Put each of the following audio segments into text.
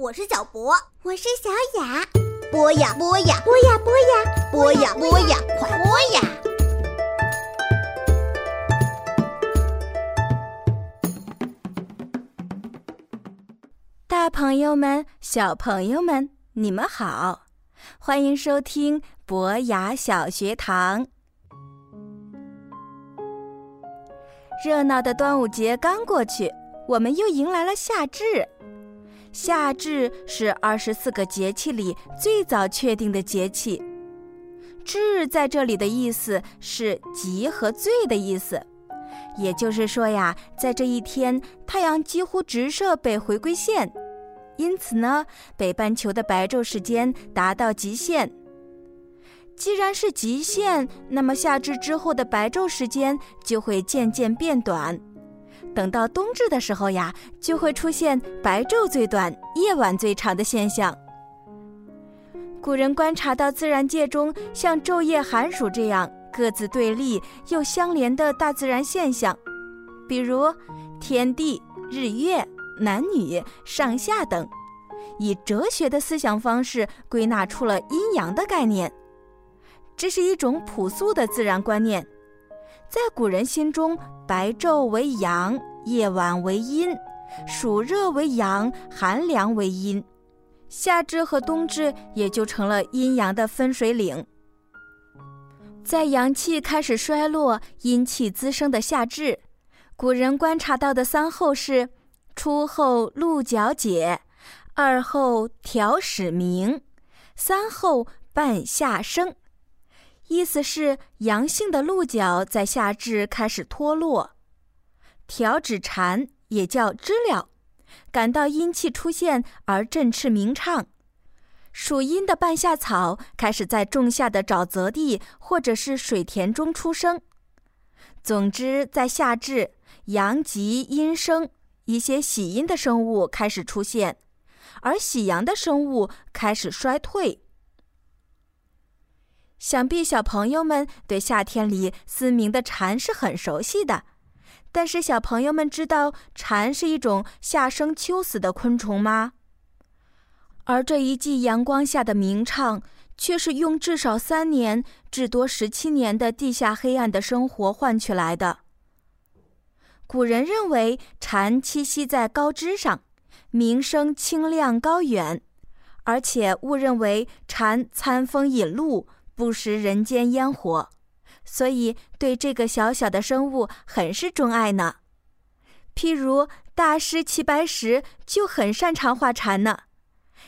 我是小博，我是小雅。播呀播呀，播呀播呀，播呀播呀，快播呀！大朋友们、小朋友们，你们好，欢迎收听博雅小学堂。热闹的端午节刚过去，我们又迎来了夏至。夏至是二十四个节气里最早确定的节气。至在这里的意思是极和最的意思，也就是说呀，在这一天，太阳几乎直射北回归线，因此呢，北半球的白昼时间达到极限。既然是极限，那么夏至之后的白昼时间就会渐渐变短。等到冬至的时候呀，就会出现白昼最短、夜晚最长的现象。古人观察到自然界中像昼夜寒暑这样各自对立又相连的大自然现象，比如天地、日月、男女、上下等，以哲学的思想方式归纳出了阴阳的概念。这是一种朴素的自然观念，在古人心中，白昼为阳，夜晚为阴；暑热为阳，寒凉为阴。夏至和冬至也就成了阴阳的分水岭。在阳气开始衰落、阴气滋生的夏至，古人观察到的三候是：初候鹿角解，二候调始明，三候半夏生。意思是阳性的鹿角在夏至开始脱落，条指蝉，也叫知了，感到阴气出现而振翅鸣唱；属阴的半夏草开始在仲夏的沼泽地或者是水田中出生。总之，在夏至，阳极阴生，一些喜阴的生物开始出现，而喜阳的生物开始衰退。想必小朋友们对夏天里嘶鸣的蝉是很熟悉的，但是小朋友们知道蝉是一种夏生秋死的昆虫吗？而这一季阳光下的鸣唱，却是用至少三年至多十七年的地下黑暗的生活换取来的。古人认为蝉栖息在高枝上，鸣声清亮高远，而且误认为蝉餐风饮露。不食人间烟火，所以对这个小小的生物很是钟爱呢。譬如大师齐白石就很擅长画蝉呢，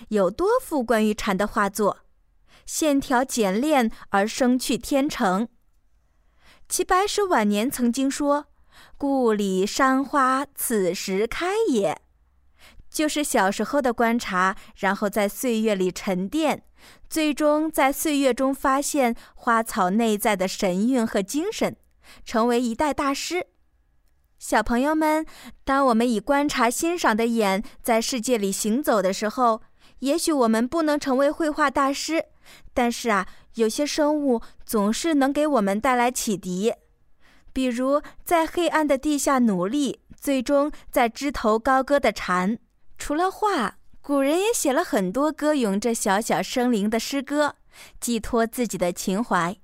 有多幅关于蝉的画作，线条简练而生趣天成。齐白石晚年曾经说：“故里山花此时开也。”就是小时候的观察，然后在岁月里沉淀。最终在岁月中发现花草内在的神韵和精神，成为一代大师。小朋友们，当我们以观察欣赏的眼在世界里行走的时候，也许我们不能成为绘画大师，但是啊，有些生物总是能给我们带来启迪。比如在黑暗的地下努力，最终在枝头高歌的蝉，除了画。古人也写了很多歌咏这小小生灵的诗歌，寄托自己的情怀。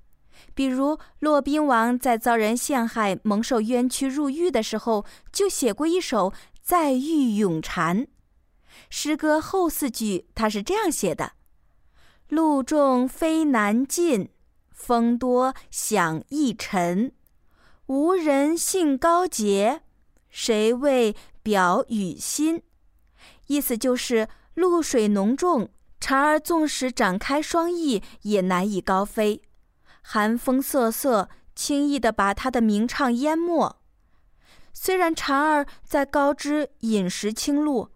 比如骆宾王在遭人陷害、蒙受冤屈入狱的时候，就写过一首《在狱咏蝉》。诗歌后四句他是这样写的：“路重飞难进，风多响易沉。无人信高洁，谁为表与心？”意思就是露水浓重，蝉儿纵使展开双翼，也难以高飞。寒风瑟瑟，轻易地把它的鸣唱淹没。虽然蝉儿在高枝饮食清露，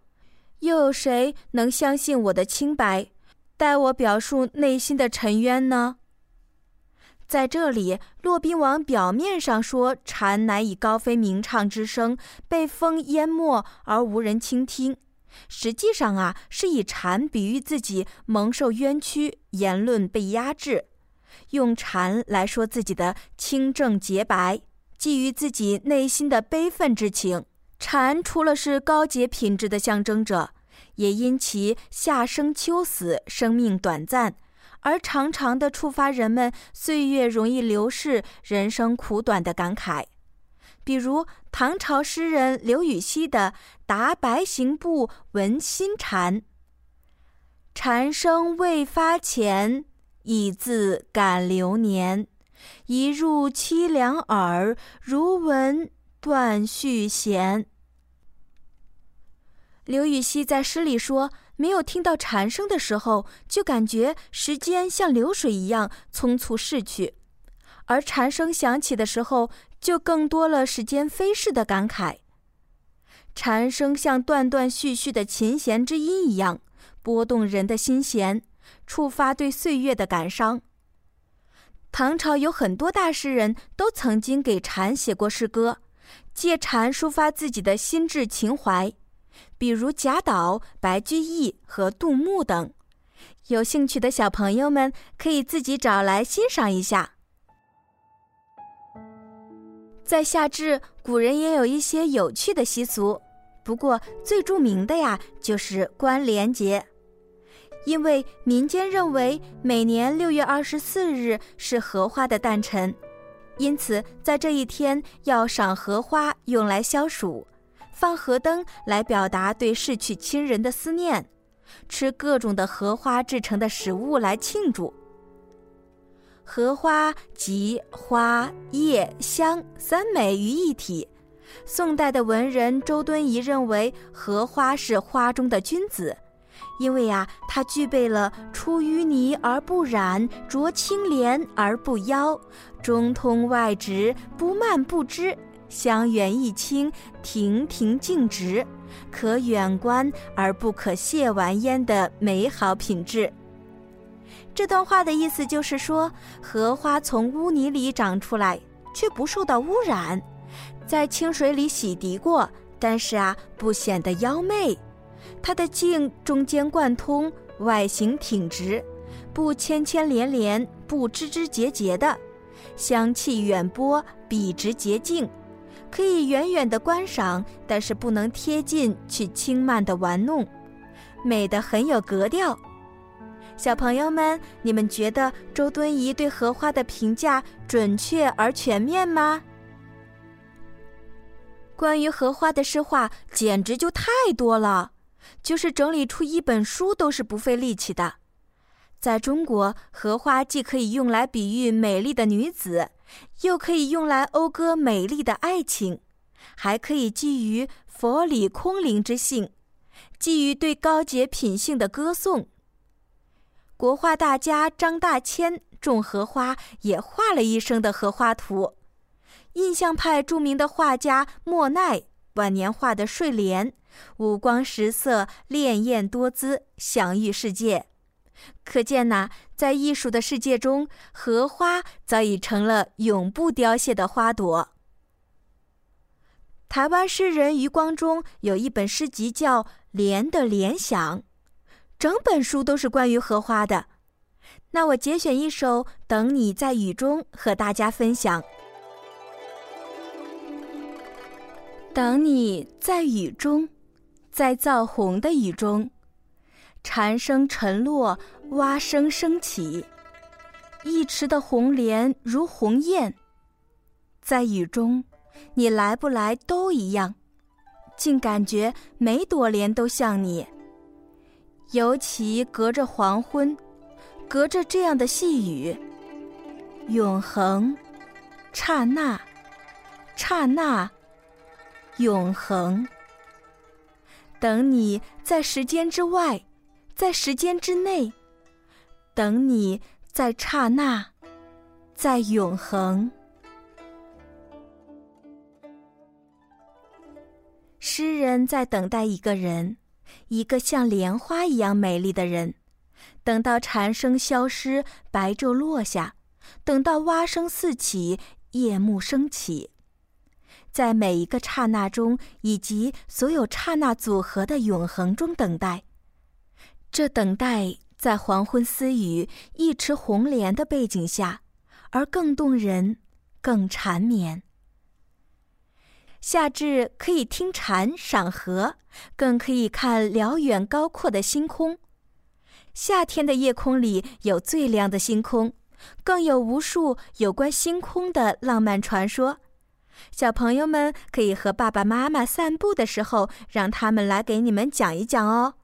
又有谁能相信我的清白？待我表述内心的沉冤呢？在这里，骆宾王表面上说蝉难以高飞鸣唱之声被风淹没而无人倾听。实际上啊，是以蝉比喻自己蒙受冤屈，言论被压制，用蝉来说自己的清正洁白，基于自己内心的悲愤之情。蝉除了是高洁品质的象征者，也因其夏生秋死，生命短暂，而常常的触发人们岁月容易流逝、人生苦短的感慨。比如唐朝诗人刘禹锡的《答白行部闻新蝉》：“蝉声未发前，已自感流年。一入凄凉耳，如闻断续弦。”刘禹锡在诗里说：“没有听到蝉声的时候，就感觉时间像流水一样匆促逝去；而蝉声响起的时候，就更多了时间飞逝的感慨。蝉声像断断续续的琴弦之音一样，拨动人的心弦，触发对岁月的感伤。唐朝有很多大诗人都曾经给蝉写过诗歌，借蝉抒发自己的心智情怀。”比如贾岛、白居易和杜牧等，有兴趣的小朋友们可以自己找来欣赏一下。在夏至，古人也有一些有趣的习俗，不过最著名的呀就是关联节，因为民间认为每年六月二十四日是荷花的诞辰，因此在这一天要赏荷花，用来消暑。放河灯来表达对逝去亲人的思念，吃各种的荷花制成的食物来庆祝。荷花集花叶香三美于一体。宋代的文人周敦颐认为荷花是花中的君子，因为呀，它具备了出淤泥而不染，濯清涟而不妖，中通外直，不蔓不枝。香远益清，亭亭净植，可远观而不可亵玩焉的美好品质。这段话的意思就是说，荷花从污泥里长出来，却不受到污染，在清水里洗涤过，但是啊，不显得妖媚。它的茎中间贯通，外形挺直，不牵牵连连，不枝枝节节的，香气远播，笔直洁净。可以远远的观赏，但是不能贴近去轻慢的玩弄，美得很有格调。小朋友们，你们觉得周敦颐对荷花的评价准确而全面吗？关于荷花的诗画简直就太多了，就是整理出一本书都是不费力气的。在中国，荷花既可以用来比喻美丽的女子。又可以用来讴歌美丽的爱情，还可以寄予佛理空灵之性，寄予对高洁品性的歌颂。国画大家张大千种荷花，也画了一生的荷花图。印象派著名的画家莫奈晚年画的睡莲，五光十色，潋滟多姿，享誉世界。可见呐，在艺术的世界中，荷花早已成了永不凋谢的花朵。台湾诗人余光中有一本诗集叫《莲的联想》，整本书都是关于荷花的。那我节选一首《等你在雨中》和大家分享。等你在雨中，在造红的雨中。蝉声沉落，蛙声升起，一池的红莲如鸿雁。在雨中，你来不来都一样，竟感觉每朵莲都像你。尤其隔着黄昏，隔着这样的细雨，永恒，刹那，刹那，永恒。等你在时间之外。在时间之内，等你，在刹那，在永恒。诗人在等待一个人，一个像莲花一样美丽的人。等到蝉声消失，白昼落下；等到蛙声四起，夜幕升起。在每一个刹那中，以及所有刹那组合的永恒中等待。这等待在黄昏私语、一池红莲的背景下，而更动人，更缠绵。夏至可以听蝉赏荷，更可以看辽远高阔的星空。夏天的夜空里有最亮的星空，更有无数有关星空的浪漫传说。小朋友们可以和爸爸妈妈散步的时候，让他们来给你们讲一讲哦。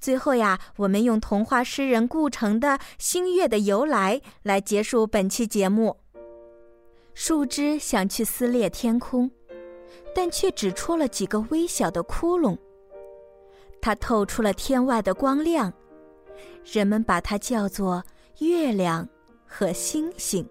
最后呀，我们用童话诗人顾城的《星月的由来》来结束本期节目。树枝想去撕裂天空，但却只戳了几个微小的窟窿。它透出了天外的光亮，人们把它叫做月亮和星星。